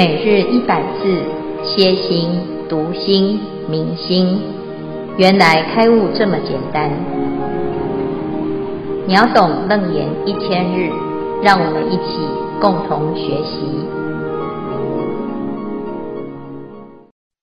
每日一百字，歇心、读心、明心，原来开悟这么简单。秒懂楞严一千日，让我们一起共同学习。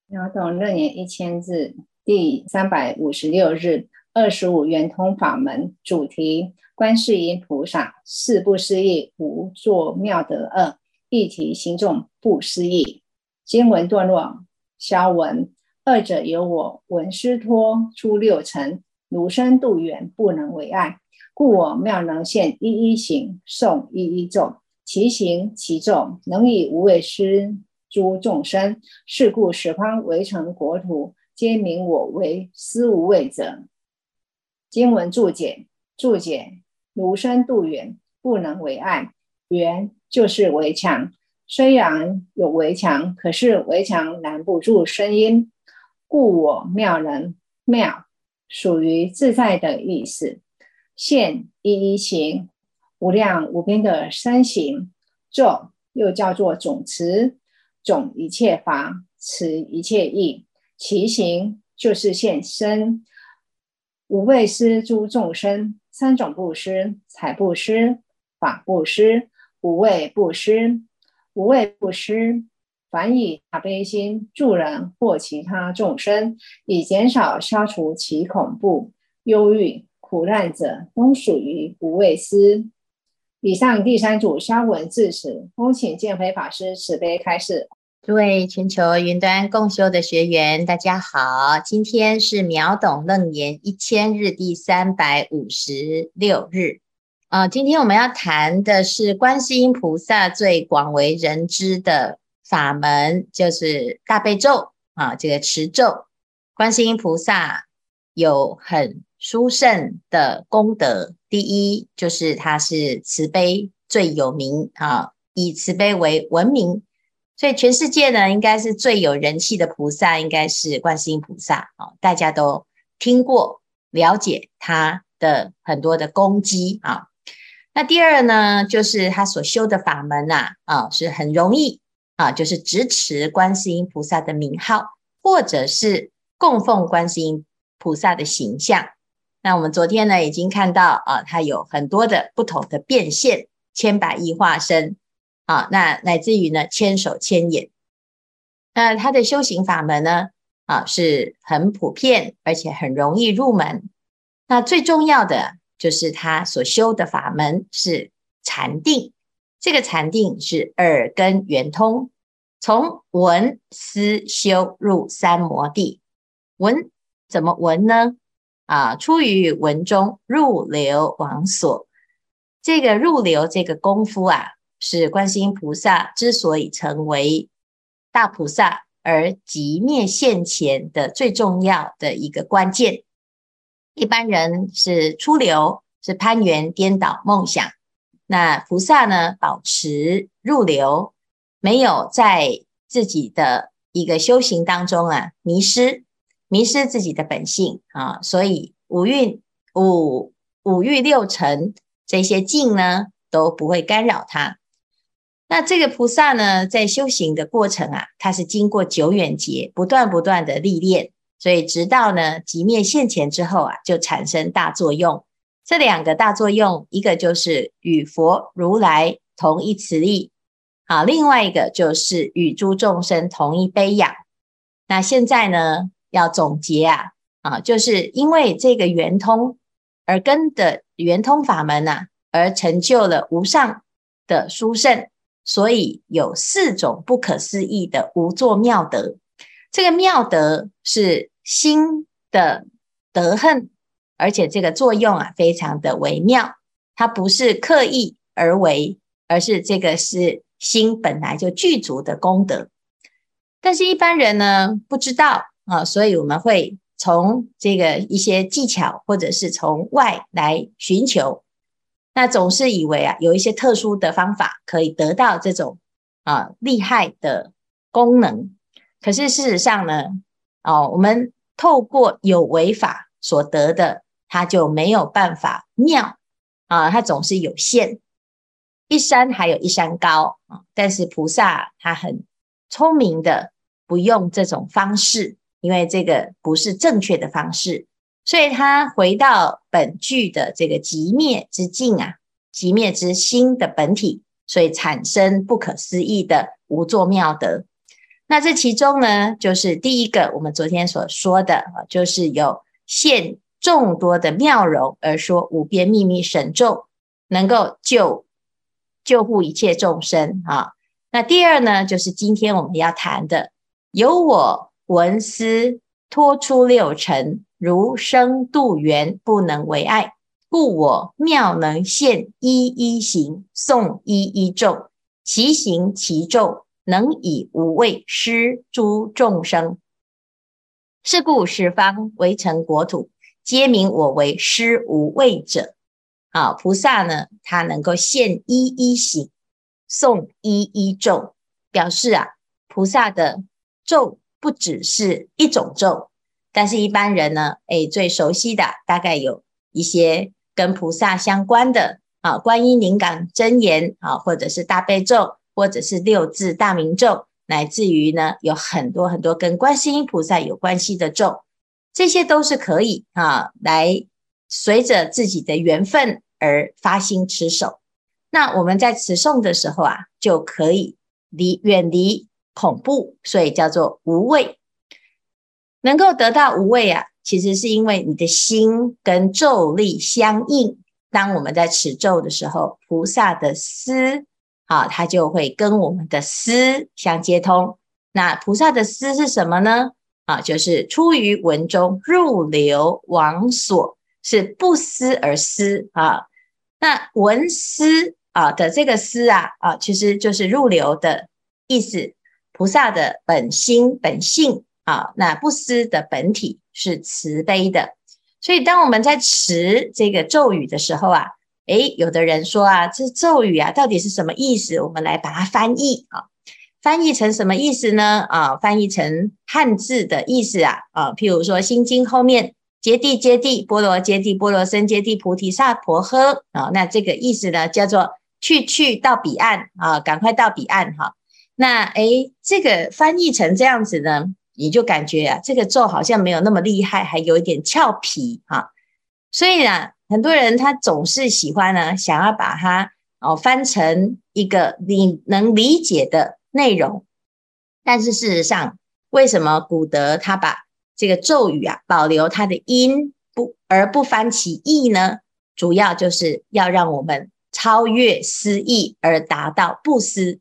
秒懂楞严一千字第三百五十六日，二十五圆通法门主题：观世音菩萨四不思议无作妙德二。一题行众不思议，经文段落，消文，二者由我闻师托出六尘，汝身度远不能为爱，故我妙能现一一行，诵一一咒，其行其咒能以无畏施诸众生，是故十方围城国土皆名我为思无畏者。经文注解，注解，汝身度远不能为爱，远。就是围墙，虽然有围墙，可是围墙拦不住声音。故我妙能妙，属于自在的意思。现一一行，无量无边的三行。咒又叫做总持，总一切法，持一切意。其行就是现身，无畏施诸众生。三种布施：财布施、法布施。无畏布施，无畏布施，凡以大悲心助人或其他众生，以减少消除其恐怖、忧郁、苦难者，都属于无畏施。以上第三组消文至此，恭请见辉法师慈悲开示。诸位全球云端共修的学员，大家好，今天是秒懂楞严一千日第三百五十六日。啊，今天我们要谈的是观世音菩萨最广为人知的法门，就是大悲咒啊。这个持咒，观世音菩萨有很殊胜的功德。第一，就是他是慈悲最有名啊，以慈悲为闻名，所以全世界呢，应该是最有人气的菩萨，应该是观世音菩萨啊。大家都听过、了解他的很多的功绩啊。那第二呢，就是他所修的法门呐，啊，啊，是很容易啊，就是支持观世音菩萨的名号，或者是供奉观世音菩萨的形象。那我们昨天呢，已经看到啊，他有很多的不同的变现，千百亿化身啊，那乃至于呢，千手千眼。那他的修行法门呢，啊，是很普遍，而且很容易入门。那最重要的。就是他所修的法门是禅定，这个禅定是耳根圆通，从闻思修入三摩地。闻怎么闻呢？啊，出于闻中入流往所。这个入流这个功夫啊，是观世音菩萨之所以成为大菩萨而即灭现前的最重要的一个关键。一般人是出流，是攀缘颠倒梦想。那菩萨呢，保持入流，没有在自己的一个修行当中啊迷失，迷失自己的本性啊。所以五蕴、五五欲六尘这些境呢，都不会干扰他。那这个菩萨呢，在修行的过程啊，他是经过久远劫，不断不断的历练。所以，直到呢即灭现前之后啊，就产生大作用。这两个大作用，一个就是与佛如来同一慈力，好，另外一个就是与诸众生同一悲仰。那现在呢，要总结啊，啊，就是因为这个圆通而跟的圆通法门呐、而成就了无上的殊胜，所以有四种不可思议的无作妙德。这个妙德是心的德行，而且这个作用啊，非常的微妙，它不是刻意而为，而是这个是心本来就具足的功德。但是，一般人呢不知道啊，所以我们会从这个一些技巧，或者是从外来寻求，那总是以为啊，有一些特殊的方法可以得到这种啊厉害的功能。可是事实上呢，哦，我们透过有为法所得的，它就没有办法妙啊，它总是有限。一山还有一山高啊，但是菩萨他很聪明的不用这种方式，因为这个不是正确的方式，所以他回到本具的这个极灭之境啊，极灭之心的本体，所以产生不可思议的无作妙德。那这其中呢，就是第一个我们昨天所说的啊，就是有现众多的妙容而说无边秘密神咒，能够救救护一切众生啊。那第二呢，就是今天我们要谈的，由我闻思托出六尘，如生度缘，不能为爱，故我妙能现一一行，诵一一咒，其行其咒。能以无畏施诸众生，是故十方为成国土，皆名我为施无畏者。啊，菩萨呢，他能够现一一行，诵一一咒，表示啊，菩萨的咒不只是一种咒，但是一般人呢，诶，最熟悉的大概有一些跟菩萨相关的啊，观音灵感真言啊，或者是大悲咒。或者是六字大明咒，乃至于呢，有很多很多跟观世音菩萨有关系的咒，这些都是可以啊，来随着自己的缘分而发心持守。那我们在持诵的时候啊，就可以离远离恐怖，所以叫做无畏。能够得到无畏啊，其实是因为你的心跟咒力相应。当我们在持咒的时候，菩萨的思。好，它就会跟我们的思相接通。那菩萨的思是什么呢？啊，就是出于文中入流往所，是不思而思啊。那文思啊的这个思啊啊，其实就是入流的意思。菩萨的本心本性啊，那不思的本体是慈悲的。所以，当我们在持这个咒语的时候啊。诶，有的人说啊，这咒语啊，到底是什么意思？我们来把它翻译啊，翻译成什么意思呢？啊，翻译成汉字的意思啊，啊，譬如说《心经》后面“揭谛揭谛，波罗揭谛，波罗僧揭谛，菩提萨婆诃”啊，那这个意思呢，叫做去去到彼岸啊，赶快到彼岸哈。那诶，这个翻译成这样子呢，你就感觉啊，这个咒好像没有那么厉害，还有一点俏皮哈。所以呢。很多人他总是喜欢呢，想要把它哦翻成一个你能理解的内容，但是事实上，为什么古德他把这个咒语啊保留它的音不而不翻其义呢？主要就是要让我们超越思义而达到不思，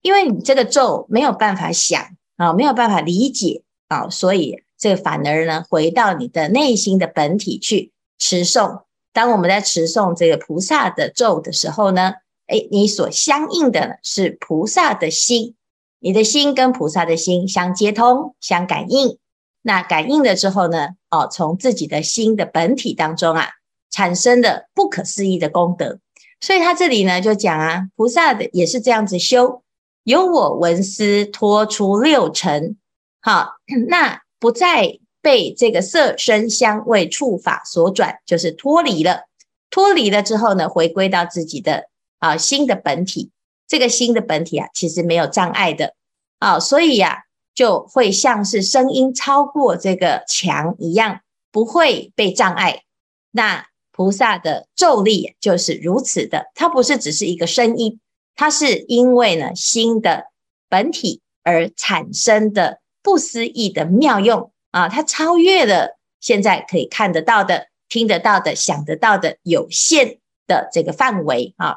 因为你这个咒没有办法想啊，没有办法理解啊，所以这反而呢回到你的内心的本体去。持诵，当我们在持诵这个菩萨的咒的时候呢，诶，你所相应的是菩萨的心，你的心跟菩萨的心相接通、相感应。那感应了之后呢，哦，从自己的心的本体当中啊，产生的不可思议的功德。所以他这里呢就讲啊，菩萨的也是这样子修，由我闻思脱出六尘，好，那不再。被这个色声香味触法所转，就是脱离了。脱离了之后呢，回归到自己的啊心的本体。这个心的本体啊，其实没有障碍的啊，所以呀、就会像是声音超过这个墙一样，不会被障碍。那菩萨的咒力就是如此的，它不是只是一个声音，它是因为呢心的本体而产生的不思议的妙用。啊，它超越了现在可以看得到的、听得到的、想得到的有限的这个范围啊。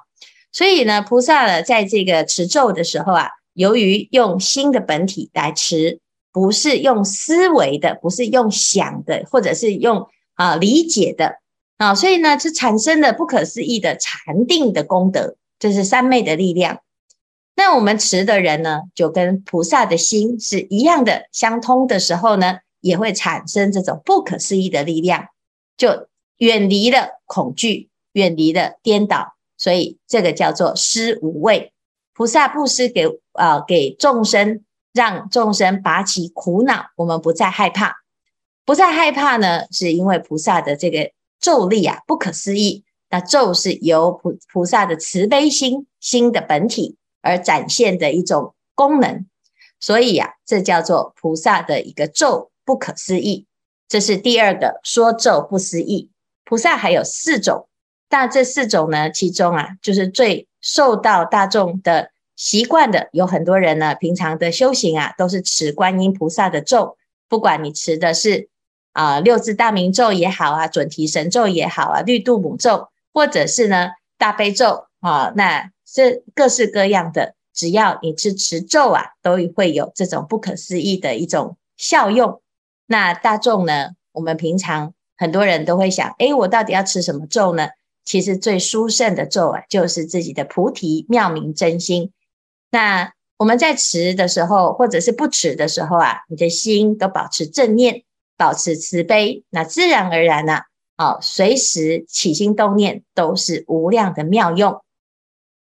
所以呢，菩萨呢，在这个持咒的时候啊，由于用心的本体来持，不是用思维的，不是用想的，或者是用啊理解的啊，所以呢，是产生了不可思议的禅定的功德，这是三昧的力量。那我们持的人呢，就跟菩萨的心是一样的，相通的时候呢。也会产生这种不可思议的力量，就远离了恐惧，远离了颠倒，所以这个叫做施无畏。菩萨布施给啊、给众生，让众生拔起苦恼，我们不再害怕，不再害怕呢，是因为菩萨的这个咒力啊不可思议。那咒是由菩菩萨的慈悲心心的本体而展现的一种功能。所以呀、这叫做菩萨的一个咒不可思议。这是第二个说咒不思议。菩萨还有四种，但这四种呢，其中啊，就是最受到大众的习惯的，有很多人呢，平常的修行啊，都是持观音菩萨的咒，不管你持的是啊、六字大明咒也好啊，准提神咒也好啊，绿度母咒，或者是呢大悲咒啊，那这各式各样的，只要你是持咒啊，都会有这种不可思议的一种效用。那大众呢，我们平常。很多人都会想，诶，我到底要持什么咒呢？其实最殊胜的咒啊，就是自己的菩提妙明真心。那我们在持的时候，或者是不持的时候啊，你的心都保持正念，保持慈悲，那自然而然呢、啊，哦，随时起心动念都是无量的妙用。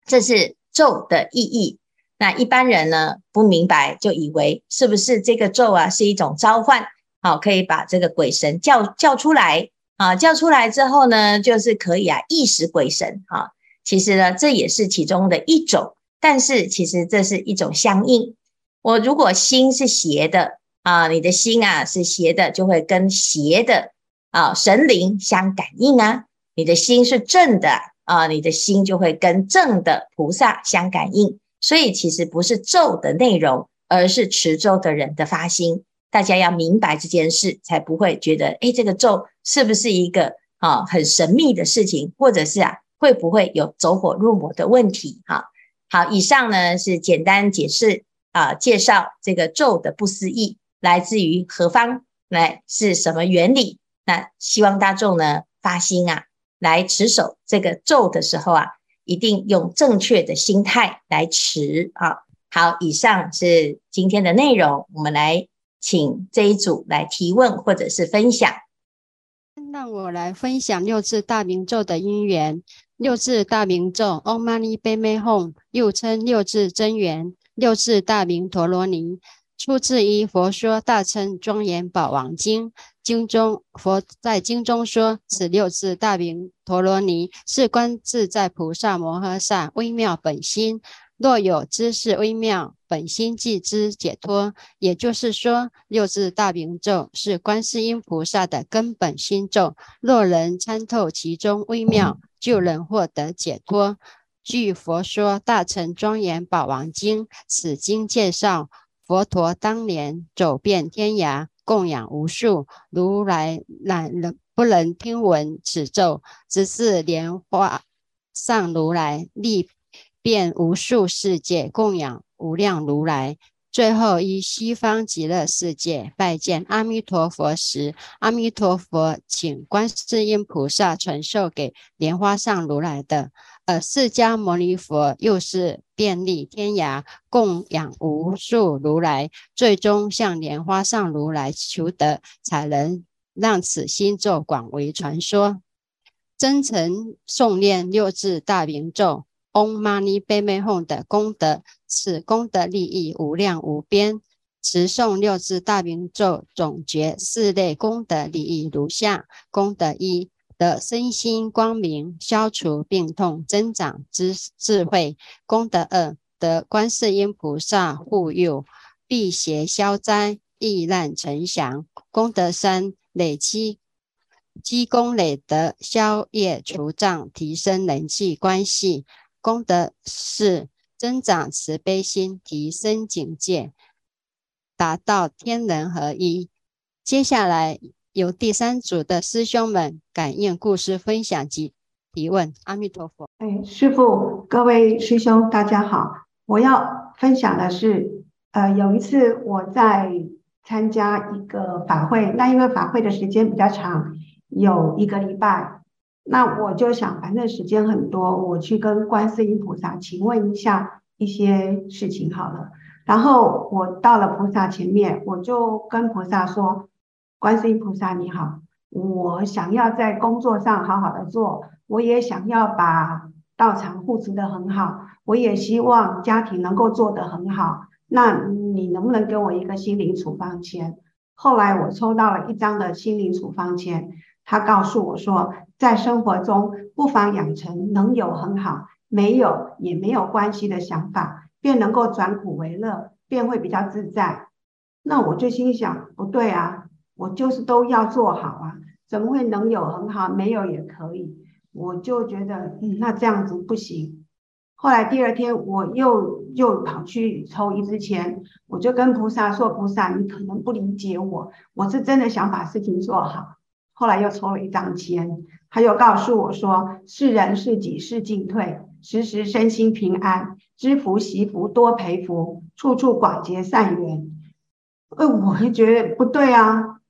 这是咒的意义。那一般人呢，不明白，就以为是不是这个咒啊，是一种召唤？好，可以把这个鬼神叫叫出来啊！叫出来之后呢，就是可以啊，意识鬼神啊。其实呢，这也是其中的一种，但是其实这是一种相应。我如果心是邪的啊，你的心啊是邪的，就会跟邪的啊神灵相感应啊。你的心是正的啊，你的心就会跟正的菩萨相感应。所以其实不是咒的内容，而是持咒的人的发心。大家要明白这件事，才不会觉得，诶，这个咒是不是一个啊很神秘的事情，或者是啊会不会有走火入魔的问题？哈，好，以上呢是简单解释啊，介绍这个咒的不思议来自于何方，来是什么原理？那希望大众呢发心啊，来持守这个咒的时候啊，一定用正确的心态来持啊。好，以上是今天的内容，我们来。请这一组来提问或者是分享。让我来分享六字大明咒的因缘。六字大明咒，Om Mani p a m e Hum，又称六字真言、六字大明陀罗尼，出自于《佛说大乘庄严宝王经》。经中佛在经中说，此六字大明陀罗尼是观自在菩萨摩诃萨微妙本心。若有知识微妙，本心即知解脱。也就是说，六字大明咒是观世音菩萨的根本心咒。若能参透其中微妙，就能获得解脱。据《佛说大乘庄严宝王经》，此经介绍佛陀当年走遍天涯，供养无数如来，乃能不能听闻此咒，只是莲花上如来力。遍无数世界供养无量如来，最后于西方极乐世界拜见阿弥陀佛时，阿弥陀佛请观世音菩萨传授给莲花上如来的，而释迦牟尼佛又是遍历天涯供养无数如来，最终向莲花上如来求得，才能让此心咒广为传说。真诚诵念六字大明咒。Om Mani p a m e Hum 的功德，此功德利益无量无边。持诵六字大明咒，总结四类功德利益如下：功德一，得身心光明，消除病痛，增长知智慧；功德二，得观世音菩萨护佑，辟邪消灾，疫难成祥；功德三，累积积功累德，消业除障，提升人际关系。功德四增长慈悲心，提升警戒，达到天人合一。接下来由第三组的师兄们感应故事分享及提问。阿弥陀佛。哎，师父，各位师兄，大家好。我要分享的是，呃，有一次我在参加一个法会，那因为法会的时间比较长，有一个礼拜。那我就想，反正时间很多，我去跟观世音菩萨请问一下一些事情好了。然后我到了菩萨前面，我就跟菩萨说：“观世音菩萨你好，我想要在工作上好好的做，我也想要把道场护持得很好，我也希望家庭能够做得很好。那你能不能给我一个心灵处方签？”后来我抽到了一张的心灵处方签，他告诉我说，在生活中不妨养成能有很好，没有也没有关系的想法，便能够转苦为乐，便会比较自在。那我就心想，不对啊，我就是都要做好啊，怎么会能有很好，没有也可以？我就觉得，嗯，那这样子不行。后来第二天我又又跑去抽一支签，我就跟菩萨说：“菩萨，你可能不理解我，我是真的想把事情做好。”后来又抽了一张签，他又告诉我说：“是人是己是进退，时时身心平安，知福惜福多培福，处处广结善缘。”呃，我就觉得不对啊，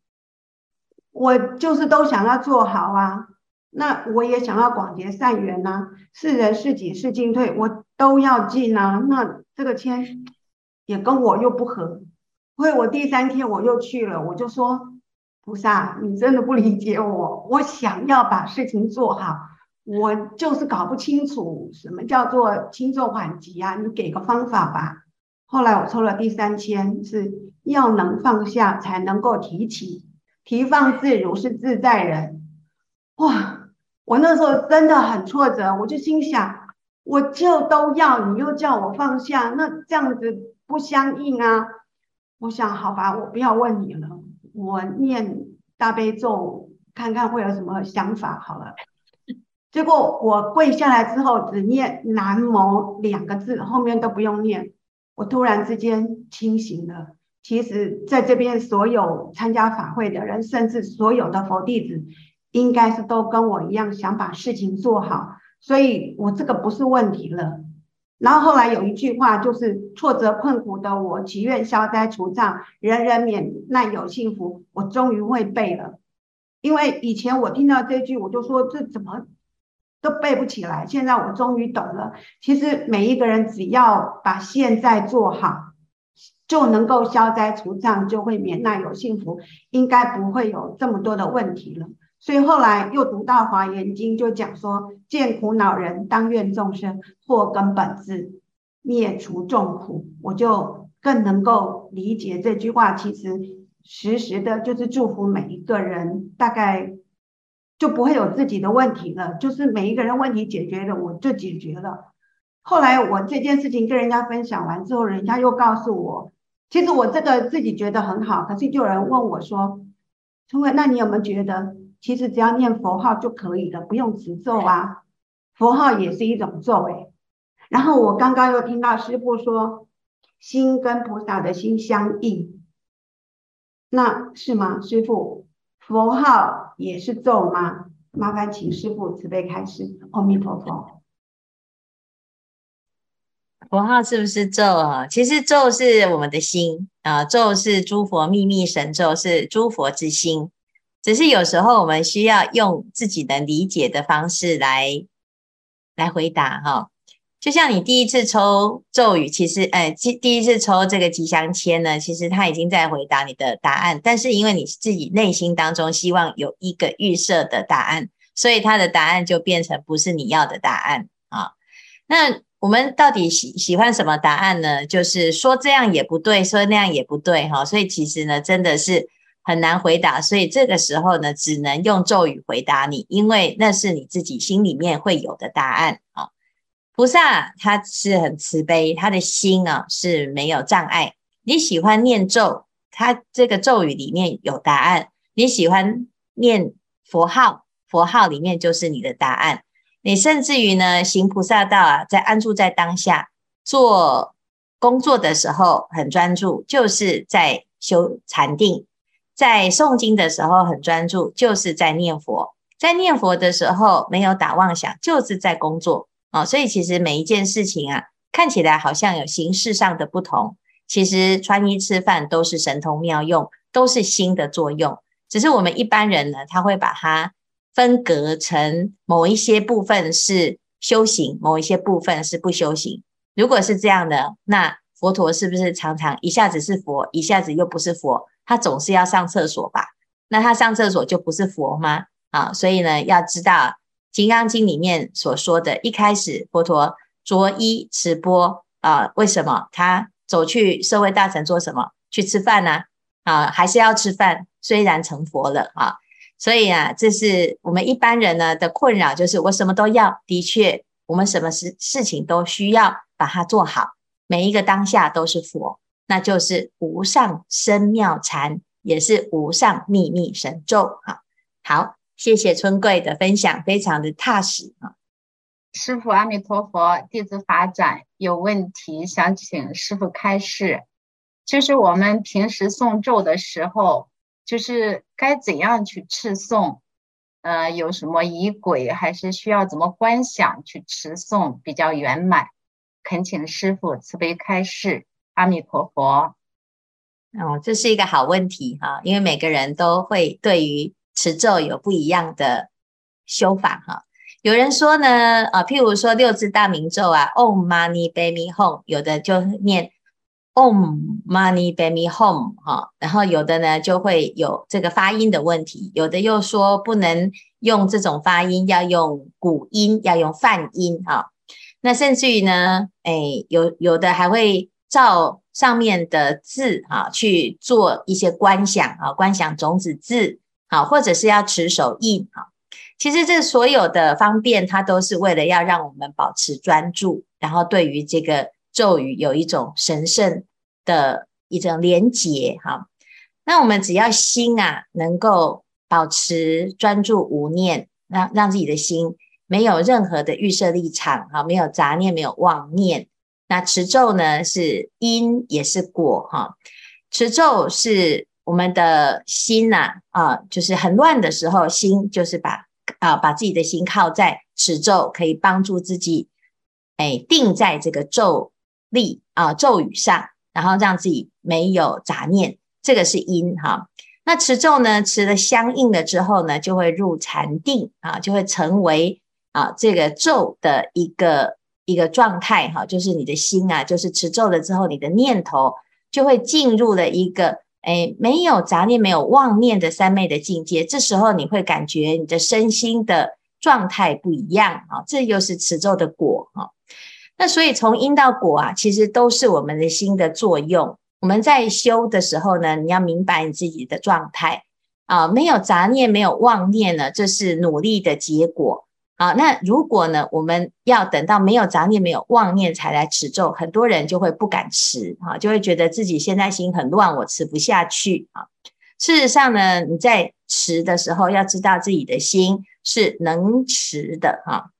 我就是都想要做好啊，那我也想要广结善缘呐，是人是己是进退，我都要进啊。那这个签也跟我又不合，所以我第三天我又去了，我就说菩萨，你真的不理解我，我想要把事情做好，我就是搞不清楚什么叫做轻重缓急啊，你给个方法吧。后来我抽了第三签，是要能放下才能够提起，提放自如是自在人。哇，我那时候真的很挫折，我就心想，我就都要，你又叫我放下，那这样子不相应啊。我想，好吧，我不要问你了，我念大悲咒，看看会有什么想法好了。结果我跪下来之后，只念南无两个字，后面都不用念。我突然之间清醒了。其实，在这边所有参加法会的人，甚至所有的佛弟子，应该是都跟我一样想把事情做好，所以我这个不是问题了。然后后来有一句话，就是挫折困苦的我，祈愿消灾除障，人人免难有幸福。我终于会背了，因为以前我听到这句，我就说这怎么？都背不起来，现在我终于懂了。其实每一个人只要把现在做好，就能够消灾除障，就会免难有幸福，应该不会有这么多的问题了。所以后来又读到《华严经》，就讲说：见苦恼人，当愿众生破根本智，灭除众苦。我就更能够理解这句话，其实实时的就是祝福每一个人，大概。就不会有自己的问题了，就是每一个人问题解决了，我就解决了。后来我这件事情跟人家分享完之后，人家又告诉我，其实我这个自己觉得很好，可是就有人问我说：“聪慧，那你有没有觉得，其实只要念佛号就可以了，不用持咒啊？佛号也是一种咒诶。”然后我刚刚又听到师父说，心跟菩萨的心相应，那是吗？师父？佛号也是咒吗？麻烦请师父慈悲开示。阿弥陀佛。佛号是不是咒啊？其实咒是我们的心啊，咒是诸佛秘密神咒，是诸佛之心。只是有时候我们需要用自己能理解的方式来来回答哈。就像你第一次抽咒语，其实，哎，第第一次抽这个吉祥签呢，其实他已经在回答你的答案，但是因为你自己内心当中希望有一个预设的答案，所以他的答案就变成不是你要的答案啊。那我们到底喜喜欢什么答案呢？就是说这样也不对，说那样也不对，哈。所以其实呢，真的是很难回答。所以这个时候呢，只能用咒语回答你，因为那是你自己心里面会有的答案啊。菩萨他是很慈悲，他的心啊是没有障碍。你喜欢念咒，他这个咒语里面有答案；你喜欢念佛号，佛号里面就是你的答案。你甚至于呢，行菩萨道啊，在安住在当下，做工作的时候很专注，就是在修禅定；在诵经的时候很专注，就是在念佛；在念佛的时候没有打妄想，就是在工作。哦，所以其实每一件事情啊，看起来好像有形式上的不同，其实穿衣吃饭都是神通妙用，都是心的作用。只是我们一般人呢，他会把它分隔成某一些部分是修行，某一些部分是不修行。如果是这样的，那佛陀是不是常常一下子是佛，一下子又不是佛？他总是要上厕所吧？那他上厕所就不是佛吗？啊，所以呢，要知道。《金刚经》里面所说的，一开始佛陀着衣持钵啊，为什么他走去社会大臣做什么？去吃饭呢？啊，还是要吃饭？虽然成佛了啊，所以啊，这是我们一般人呢的困扰，就是我什么都要。的确，我们什么事事情都需要把它做好，每一个当下都是佛。那就是无上深妙禅，也是无上秘密神咒。哈，好，谢谢春贵的分享，非常的踏实啊。师傅阿弥陀佛，弟子法展有问题想请师傅开示，就是我们平时诵咒的时候，就是该怎样去持诵？呃，有什么仪轨，还是需要怎么观想去持诵比较圆满？恳请师傅慈悲开示。阿弥陀佛。哦，这是一个好问题哈，因为每个人都会对于持咒有不一样的修法哈。有人说呢，啊，譬如说六字大明咒啊，Om Mani Padme Hum，有的就念 Om Mani Padme Hum 哈，然后有的呢就会有这个发音的问题，有的又说不能用这种发音，要用古音，要用梵音哈。那甚至于呢，哎，有有的还会照上面的字啊去做一些观想啊，观想种子字啊，或者是要持手印啊。其实这所有的方便，它都是为了要让我们保持专注，然后对于这个咒语有一种神圣的一种连结哈。那我们只要心啊能够保持专注无念，让让自己的心。没有任何的预设立场，哈，没有杂念，没有妄念。那持咒呢，是因也是果，哈。持咒是我们的心呐，啊，就是很乱的时候，心就是把啊，把自己的心靠在持咒，可以帮助自己，哎，定在这个咒力啊，咒语上，然后让自己没有杂念，这个是因，哈。那持咒呢，持了相应了之后呢，就会入禅定啊，就会成为。啊，这个咒的一个一个状态哈，就是你的心啊，就是持咒了之后，你的念头就会进入了一个诶没有杂念、没有妄念的三昧的境界。这时候你会感觉你的身心的状态不一样啊，这又是持咒的果哈。那所以从因到果啊，其实都是我们的心的作用。我们在修的时候呢，你要明白你自己的状态啊，没有杂念、没有妄念呢，这是努力的结果。啊，那如果呢，我们要等到没有杂念、没有妄念才来持咒，很多人就会不敢持啊，就会觉得自己现在心很乱，我持不下去啊。事实上呢，你在持的时候，要知道自己的心是能持的哈。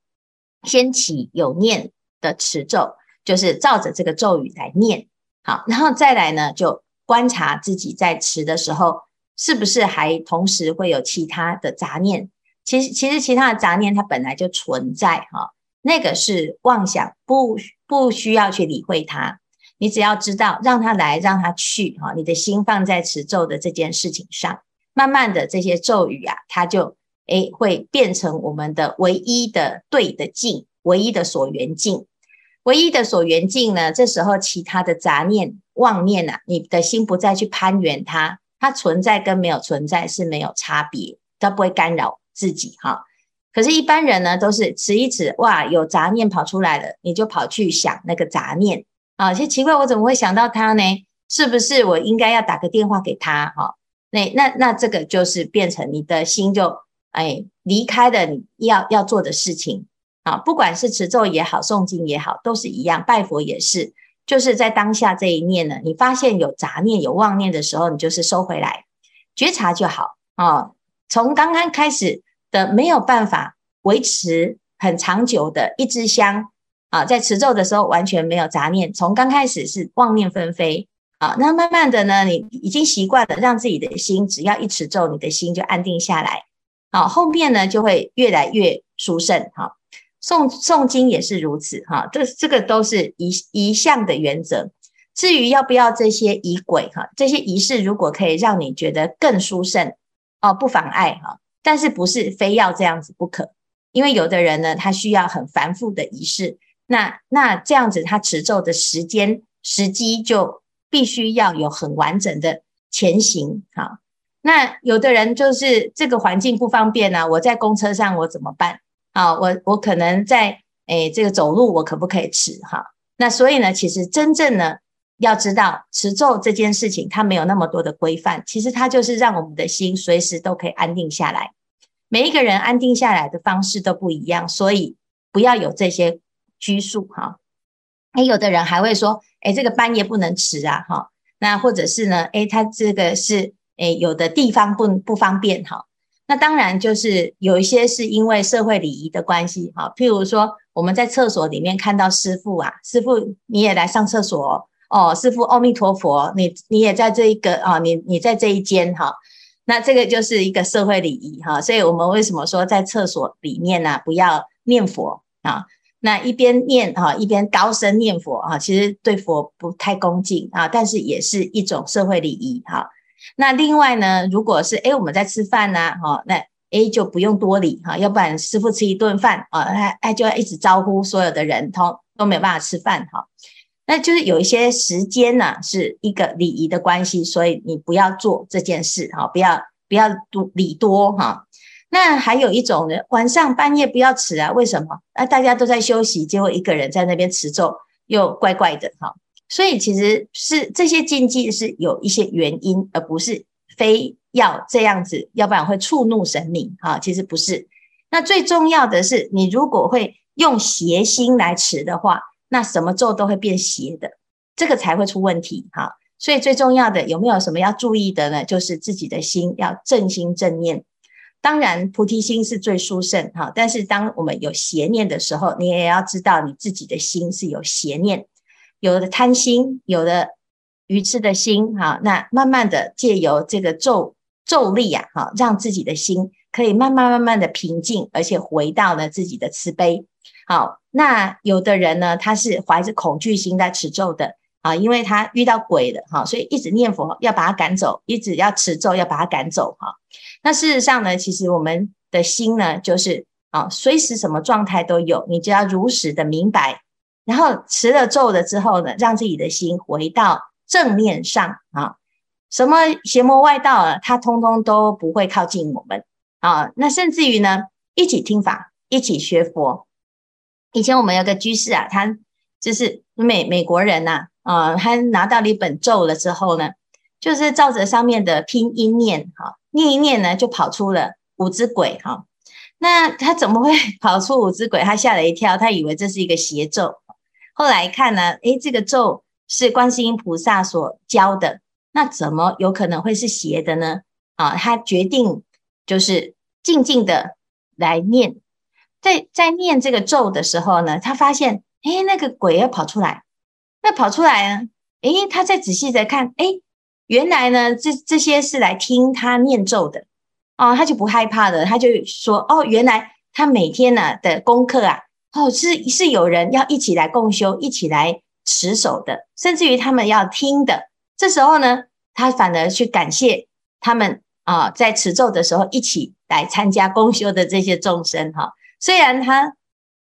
先起有念的持咒，就是照着这个咒语来念，好，然后再来呢，就观察自己在持的时候，是不是还同时会有其他的杂念。其实，其实其他的杂念它本来就存在哈，那个是妄想，不不需要去理会它。你只要知道，让它来，让它去哈。你的心放在持咒的这件事情上，慢慢的这些咒语啊，它就诶会变成我们的唯一的对的境，唯一的所缘境，唯一的所缘境呢。这时候其他的杂念、妄念啊，你的心不再去攀缘它，它存在跟没有存在是没有差别，它不会干扰。自己哈，可是，一般人呢，都是持一持，哇，有杂念跑出来了，你就跑去想那个杂念啊，其实奇怪，我怎么会想到他呢？是不是我应该要打个电话给他？哈，那那那这个就是变成你的心就哎离开了你要要做的事情啊，不管是持咒也好，诵经也好，都是一样，拜佛也是，就是在当下这一念呢，你发现有杂念、有妄念的时候，你就是收回来，觉察就好啊。从刚刚开始的没有办法维持很长久的一支香啊，在持咒的时候完全没有杂念。从刚开始是妄念纷飞啊，那慢慢的呢，你已经习惯了让自己的心只要一持咒，你的心就安定下来。好，后面呢就会越来越殊胜。哈，诵诵经也是如此。哈，这这个都是一一项的原则。至于要不要这些仪轨哈，这些仪式如果可以让你觉得更殊胜。哦，不妨碍哈，但是不是非要这样子不可？因为有的人呢，他需要很繁复的仪式，那那这样子他持咒的时间时机就必须要有很完整的前行哈。那有的人就是这个环境不方便啊，我在公车上我怎么办啊？我我可能在诶这个走路我可不可以持哈？那所以呢，其实真正呢。要知道持咒这件事情，它没有那么多的规范，其实它就是让我们的心随时都可以安定下来。每一个人安定下来的方式都不一样，所以不要有这些拘束哈。哎，有的人还会说，哎，这个半夜不能持啊，哈，那或者是呢，诶，他这个是诶有的地方不不方便哈。那当然就是有一些是因为社会礼仪的关系哈，譬如说我们在厕所里面看到师父啊，师父你也来上厕所哦，师父阿弥陀佛，你你也在这一个啊，你你在这一间哈。那这个就是一个社会礼仪哈，所以我们为什么说在厕所里面呢，不要念佛啊？那一边念哈，一边高声念佛啊，其实对佛不太恭敬啊，但是也是一种社会礼仪哈。那另外呢，如果是诶我们在吃饭呐，哈，那诶就不用多礼哈，要不然师父吃一顿饭啊，哎哎就要一直招呼所有的人，都都没有办法吃饭哈。那就是有一些时间呢，是一个礼仪的关系，所以你不要做这件事哈，不要不要多礼多哈。那还有一种人，晚上半夜不要持啊？为什么？啊，大家都在休息，结果一个人在那边持咒，又怪怪的哈。所以其实是这些禁忌是有一些原因，而不是非要这样子，要不然会触怒神明哈。其实不是。那最重要的是，你如果会用邪心来持的话。那什么咒都会变邪的，这个才会出问题哈。所以最重要的有没有什么要注意的呢？就是自己的心要正心正念。当然菩提心是最殊胜哈，但是当我们有邪念的时候，你也要知道你自己的心是有邪念，有的贪心，有的愚痴的心哈。那慢慢的借由这个咒咒力啊，哈，让自己的心可以慢慢慢慢的平静，而且回到了自己的慈悲。好，那有的人呢，他是怀着恐惧心在持咒的啊，因为他遇到鬼了哈，所以一直念佛要把他赶走，一直要持咒要把他赶走哈。那事实上呢，其实我们的心呢，就是啊，随时什么状态都有，你只要如实的明白，然后持了咒了之后呢，让自己的心回到正面上啊，什么邪魔外道啊，他通通都不会靠近我们啊。那甚至于呢，一起听法，一起学佛。以前我们有个居士啊，他就是美美国人呐、啊，他拿到了一本咒了之后呢，就是照着上面的拼音念，哈，念一念呢，就跑出了五只鬼，哈。那他怎么会跑出五只鬼？他吓了一跳，他以为这是一个邪咒。后来看呢，诶，这个咒是观世音菩萨所教的，那怎么有可能会是邪的呢？啊，他决定就是静静的来念。在在念这个咒的时候呢，他发现，诶，那个鬼要跑出来，那跑出来呢，诶，他再仔细的看，诶，原来呢，这这些是来听他念咒的，哦，他就不害怕了，他就说，哦，原来他每天呢的功课啊，哦，是是有人要一起来共修，一起来持守的，甚至于他们要听的，这时候呢，他反而去感谢他们啊，在持咒的时候一起来参加共修的这些众生，哈。虽然他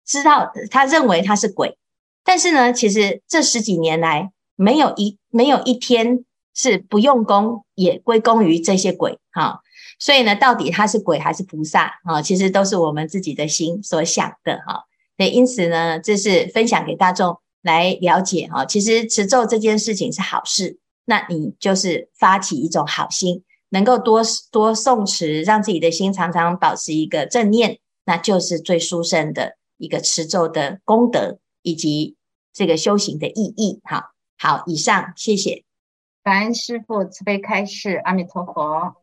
知道，他认为他是鬼，但是呢，其实这十几年来，没有一没有一天是不用功，也归功于这些鬼哈。所以呢，到底他是鬼还是菩萨啊？其实都是我们自己的心所想的哈。对，因此呢，这是分享给大众来了解哈。其实持咒这件事情是好事，那你就是发起一种好心，能够多多诵持，让自己的心常常保持一个正念。那就是最殊胜的一个持咒的功德，以及这个修行的意义。好，好，以上谢谢，感恩师父慈悲开示，阿弥陀佛。